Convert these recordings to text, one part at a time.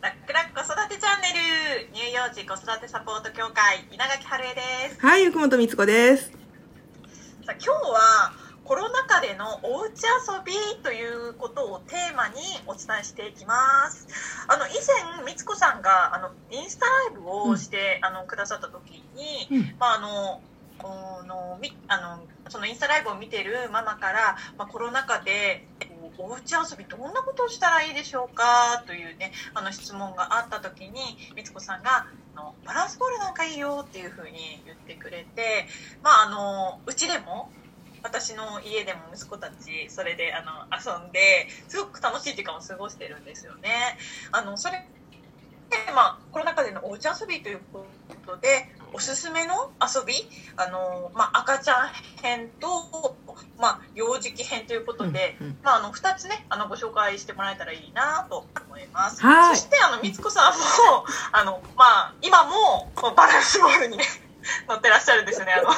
ラックラック子育てチャンネル。乳幼児子育てサポート協会稲垣春恵です。はい、ゆくもとみつこです。さあ今日はコロナ禍でのおうち遊びということをテーマにお伝えしていきます。あの以前みつこさんがあのインスタライブをして、あのくださった時に、うん。まああのあのみあのそのインスタライブを見てるママから、まあ、コロナ禍でこうおうち遊びどんなことをしたらいいでしょうか？というねあの質問があった時にみつこさんがあのバランスボールなんかいいよっていうふうに言ってくれて、まあ、あのうちでも私の家でも息子たちそれであの遊んですごく楽しい時間を過ごしてるんですよね。あのそれで、まあ、コロナ禍でのおうち遊びということでおすすめの遊び？あの、まあ、赤ちゃん編と、まあ、幼児期編ということで、うんうんまあ、あの2つねあのご紹介してもらえたらいいなと思います。はいそしてあのみつこさんも あの、まあ、今もバランスボールにね乗ってらっしゃるんですよね。あのま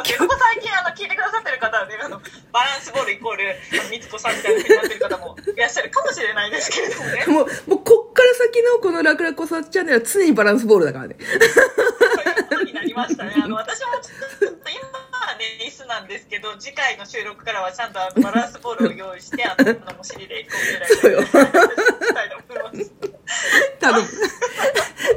あ結構最近あの聞いてくださってる方はねあのバランスボールイコールみつこさんみたいな風になってる方もいらっしゃるかもしれないですけれどもね。もう、もうこっから先のこのラクラコサチャンネルは常にバランスボールだからね。になりましたね。あの私もちょっと今はね椅子なんですけど次回の収録からはちゃんとあのバランスボールを用意してあのあのお尻でこうぐらいそうよしたいと思います。頼む。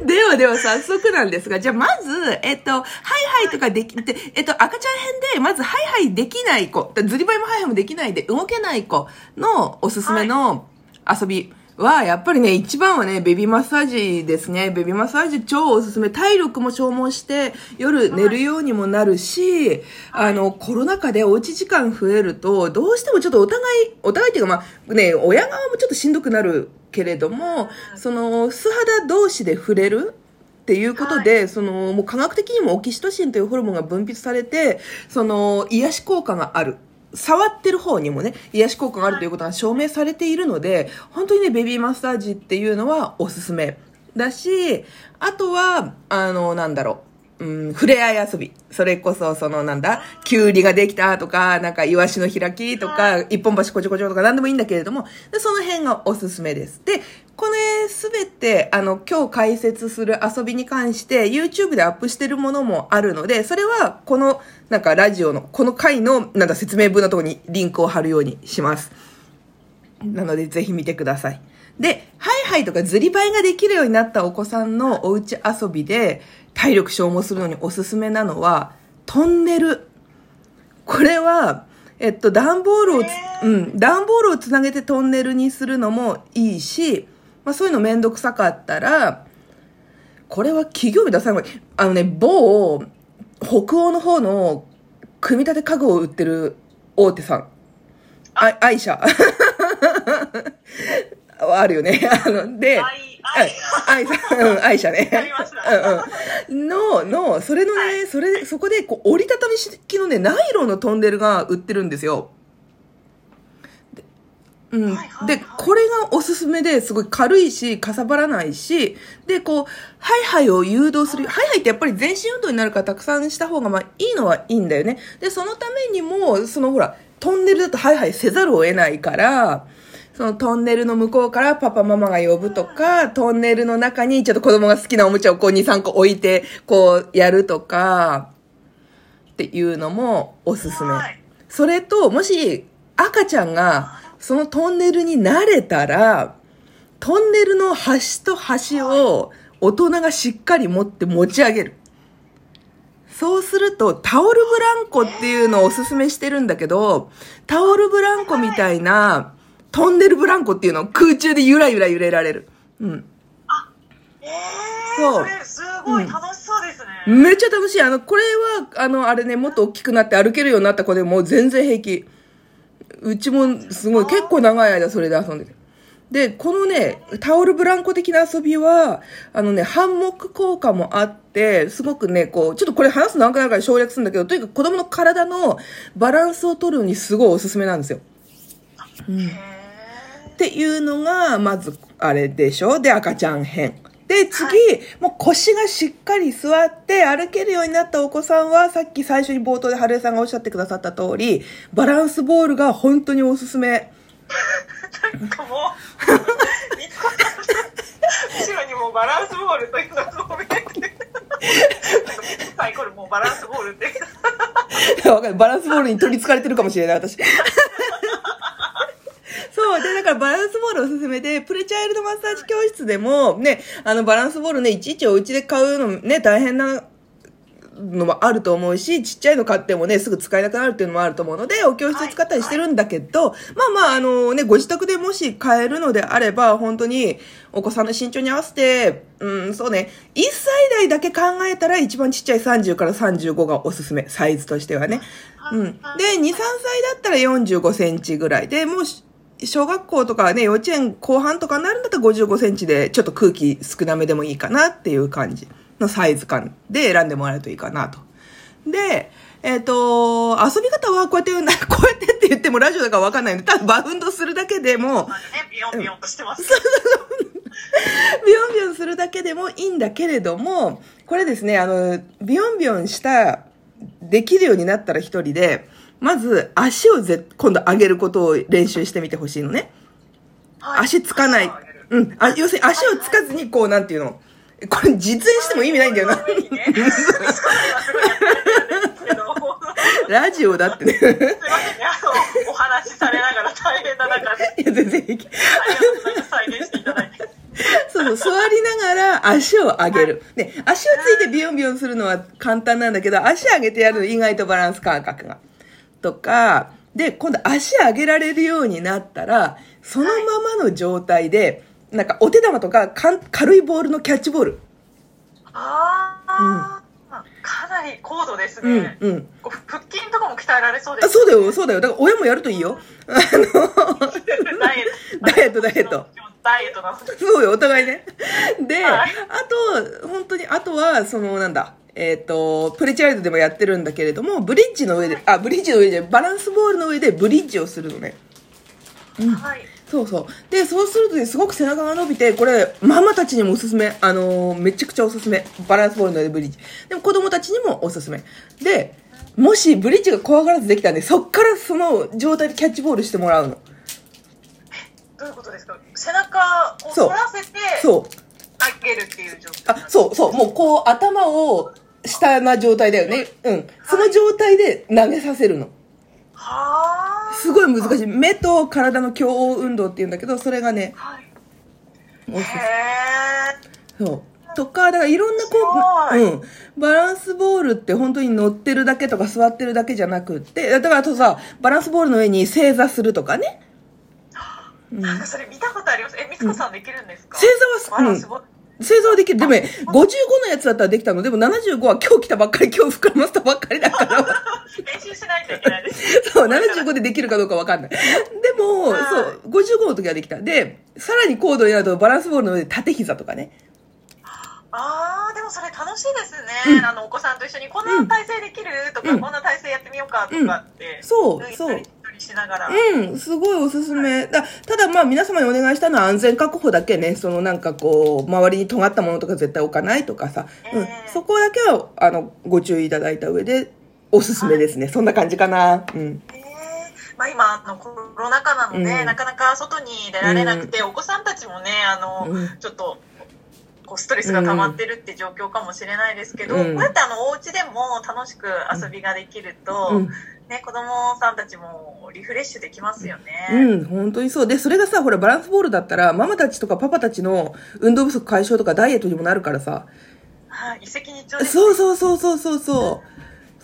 ではでは早速なんですが、じゃあまず、えっと、ハイハイとかでき、でえっと、赤ちゃん編で、まずハイハイできない子、ずりばいもハイハイもできないで動けない子のおすすめの遊びは、やっぱりね、一番はね、ベビーマッサージですね。ベビーマッサージ超おすすめ。体力も消耗して、夜寝るようにもなるし、あの、コロナ禍でおうち時間増えると、どうしてもちょっとお互い、お互いっていうかまあ、ね、親側もちょっとしんどくなるけれども、その、素肌同士で触れるっていうことで、その、もう科学的にもオキシトシンというホルモンが分泌されて、その、癒し効果がある。触ってる方にもね、癒し効果があるということが証明されているので、本当にね、ベビーマッサージっていうのはおすすめだし、あとは、あの、なんだろう。うん、触れ合い遊び。それこそ、その、なんだ、きゅうりができたとか、なんか、イワシの開きとか、一本橋こちょこちょとか、なんでもいいんだけれども、でその辺がおすすめです。で、これすべて、あの、今日解説する遊びに関して、YouTube でアップしてるものもあるので、それは、この、なんか、ラジオの、この回の、なんだ、説明文のところにリンクを貼るようにします。なので、ぜひ見てください。で、ハイハイとかずりばいができるようになったお子さんのおうち遊びで、体力消耗するのにおすすめなのは、トンネル。これは、えっと、段ボールをつ、うん、段ボールをつなげてトンネルにするのもいいし、まあそういうのめんどくさかったら、これは企業名出さないあのね、某、北欧の方の組み立て家具を売ってる大手さん。あ、愛車。あるよね。あの、で、愛愛うん、愛車ね。わかりましたうんうん。の、の、それのね、それ、そこで、こう、折りたたみ式のね、ナイロンのトンネルが売ってるんですよ。でうんで、これがおすすめですごい軽いし、かさばらないし、で、こう、ハイハイを誘導する。ハイハイってやっぱり全身運動になるからたくさんした方が、まあ、いいのはいいんだよね。で、そのためにも、そのほら、トンネルだとハイハイせざるを得ないから、そのトンネルの向こうからパパママが呼ぶとか、トンネルの中にちょっと子供が好きなおもちゃをこう2、3個置いて、こうやるとか、っていうのもおすすめはい。それと、もし赤ちゃんがそのトンネルに慣れたら、トンネルの端と端を大人がしっかり持って持ち上げる。そうすると、タオルブランコっていうのをおすすめしてるんだけど、タオルブランコみたいな、トンネルブランコっていうのを空中でゆらゆら揺れられる。うん。えー、そうそれすごい楽しそうですね。めっちゃ楽しい。あの、これは、あの、あれね、もっと大きくなって歩けるようになった子でも全然平気。うちもすごい、結構長い間それで遊んでて。で、このね、タオルブランコ的な遊びは、あのね、ハンモック効果もあって、すごくね、こう、ちょっとこれ話すの何回から省略するんだけど、とにかく子供の体のバランスを取るのにすごいおすすめなんですよ。うん。へっていうのが、まず、あれでしょ？で、赤ちゃん編。で、次、はもう腰がしっかり座って歩けるようになったお子さんは、さっき最初に冒頭で春江さんがおっしゃってくださった通り、バランスボールが本当におすすめ。ーなんかもう、みバランスボールという謎を見てサイコロもうバランスボールって。わかる。バランスボールに取り憑かれてるかもしれない、私。そう。で、だからバランスボールおすすめで、プレチャイルドマッサージ教室でも、ね、あの、バランスボールね、いちいちお家で買うのね、大変なのもあると思うし、ちっちゃいの買ってもね、すぐ使えなくなるっていうのもあると思うので、お教室で使ったりしてるんだけど、まあまあ、あのね、ご自宅でもし買えるのであれば、本当に、お子さんの身長に合わせて、うん、そうね、1歳代だけ考えたら一番ちっちゃい30から35がおすすめ、サイズとしてはね。うん。で、2、3歳だったら45センチぐらいで、もうし、小学校とかね、幼稚園後半とかになるんだったら55センチで、ちょっと空気少なめでもいいかなっていう感じのサイズ感で選んでもらえるといいかなと。で、えっ、と、遊び方はこうやって、な こうやってって言ってもラジオだからわかんないので、ただバウンドするだけでも、ビヨンビヨンとしてます。ビヨンビヨンするだけでもいいんだけれども、これですね、あの、ビヨンビヨンした、できるようになったら一人で、まず足をぜ今度上げることを練習してみてほしいのね。はい。足つかない。うん。あ要するに足をつかずに、こう、なんていうの。これ実演しても意味ないんだよな。ラジオだってね。すいませんね、あの、お話しされながら大変な中で、いや、全然平気。再現していただいて。そう、座りながら足を上げる。ね、足をついてビヨンビヨンするのは簡単なんだけど、足上げてやるの意外とバランス感覚が。とか、で、今度足上げられるようになったら、そのままの状態で、なんかお手玉とかかん軽いボールのキャッチボール。ああ、かなり高度ですうんね。、うん。こう腹筋とかも鍛えられそうであ、す。そうだよ、そうだよ。だから親もやるといいよ。あの、ダイエット。ダイエットダイエット。ダイエットな。そうよ、お互いね。で、はいあと、本当に、あとは、その、なんだ、えっ、と、プレチャイルドでもやってるんだけれども、ブリッジの上で、あ、ブリッジの上で、バランスボールの上でブリッジをするのね。はい。そうそう。で、そうするとね、すごく背中が伸びて、これ、ママたちにもおすすめ。あのーめちゃくちゃおすすめ。バランスボールの上でブリッジ。でも子供たちにもおすすめ。で、もしブリッジが怖がらずできたんで、そっからその状態でキャッチボールしてもらうの。どういうことですか？背中を反らせて、そう。上げるっていう状態。あ、そうそう。もうこう頭を下な状態だよね。うん。その状態で投げさせるの。はあ。すごい難しい。目と体の共応運動って言うんだけど、それがね、はい。おすすへえ。そう。とか、だからいろんなこう、うん。バランスボールって本当に乗ってるだけとか座ってるだけじゃなくって、だからあとさ、バランスボールの上に正座するとかね。うん。なんかそれ見たことあります。え、みつこさんできるんですか、正座は、うんバランス。ボール。正座はできる。でもね、55のやつだったらできたの。でも75は今日来たばっかり、今日膨らませたばっかりだから。練習しないといけないです。そう、75でできるかどうかわかんない。でも、はいそう、55の時はできた。で、さらに高度になるとバランスボールの上で縦膝とかね。ああ、でもそれ楽しいですね。うんあの、お子さんと一緒に、こんな体勢できるとか、うんこんな体勢やってみようかとかって。そう抜いそうたり取りしながら。うん、すごいおすすめ。だただまあ皆様にお願いしたのは安全確保だけね、そのなんかこう、周りに尖ったものとか絶対置かないとかさ、うんええそこだけは、あの、ご注意いただいた上で、おすすめですね。そんな感じかな。うん。えーまあ、今あのコロナ禍なので、うんなかなか外に出られなくて、お子さんたちもねあの、うんちょっとこうストレスが溜まってるって状況かもしれないですけど、うんこうやってあのお家でも楽しく遊びができると、うん。ね、子供さんたちもリフレッシュできますよね。うん、本当にそう。で、それがさ、ほら、バランスボールだったら、ママたちとかパパたちの運動不足解消とかダイエットにもなるからさ。はい、一石二鳥です。そうそうそうそうそうそう。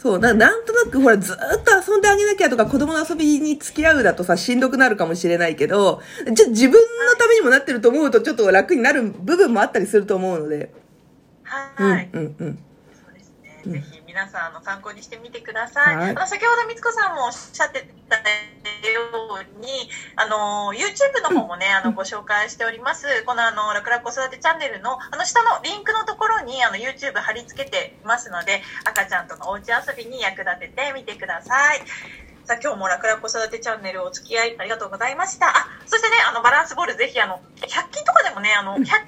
そう、ななんとなくほら、ずーっと遊んであげなきゃとか、子供の遊びに付き合うだとさ、しんどくなるかもしれないけど、ちょ自分のためにもなってると思うと、ちょっと楽になる部分もあったりすると思うので。はい、うん、うん、うん。ぜひ皆さんあの参考にしてみてください。はいあの先ほどみつこさんもおっしゃってたように、あの YouTube の方もね、あのご紹介しております。このあの楽々子育てチャンネルのあの下のリンクのところにあの YouTube 貼り付けていますので、赤ちゃんとのおうち遊びに役立ててみてください。さあ今日も楽々子育てチャンネルお付き合いありがとうございました。あ、そしてね、あのバランスボールぜひあの、100均とかでもね、あの、100円では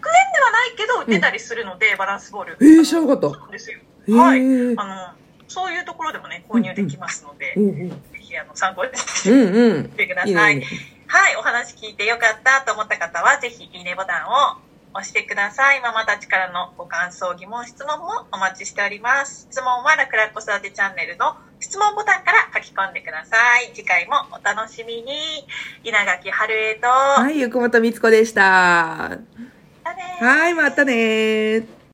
ないけど売ってたりするので、バランスボール。えー知らなかったそうですよ。はい。あの、そういうところでもね、購入できますので、うん、うん。ぜひあの参考にしてください。はい、お話聞いてよかったと思った方は、ぜひいいねボタンを押してください。ママたちからのご感想、疑問、質問もお待ちしております。質問はラクラ子育てチャンネルの質問ボタンから書き込んでください。次回もお楽しみに。稲垣春江と、はい、ゆくもとみつこでした。またねはい、またねー。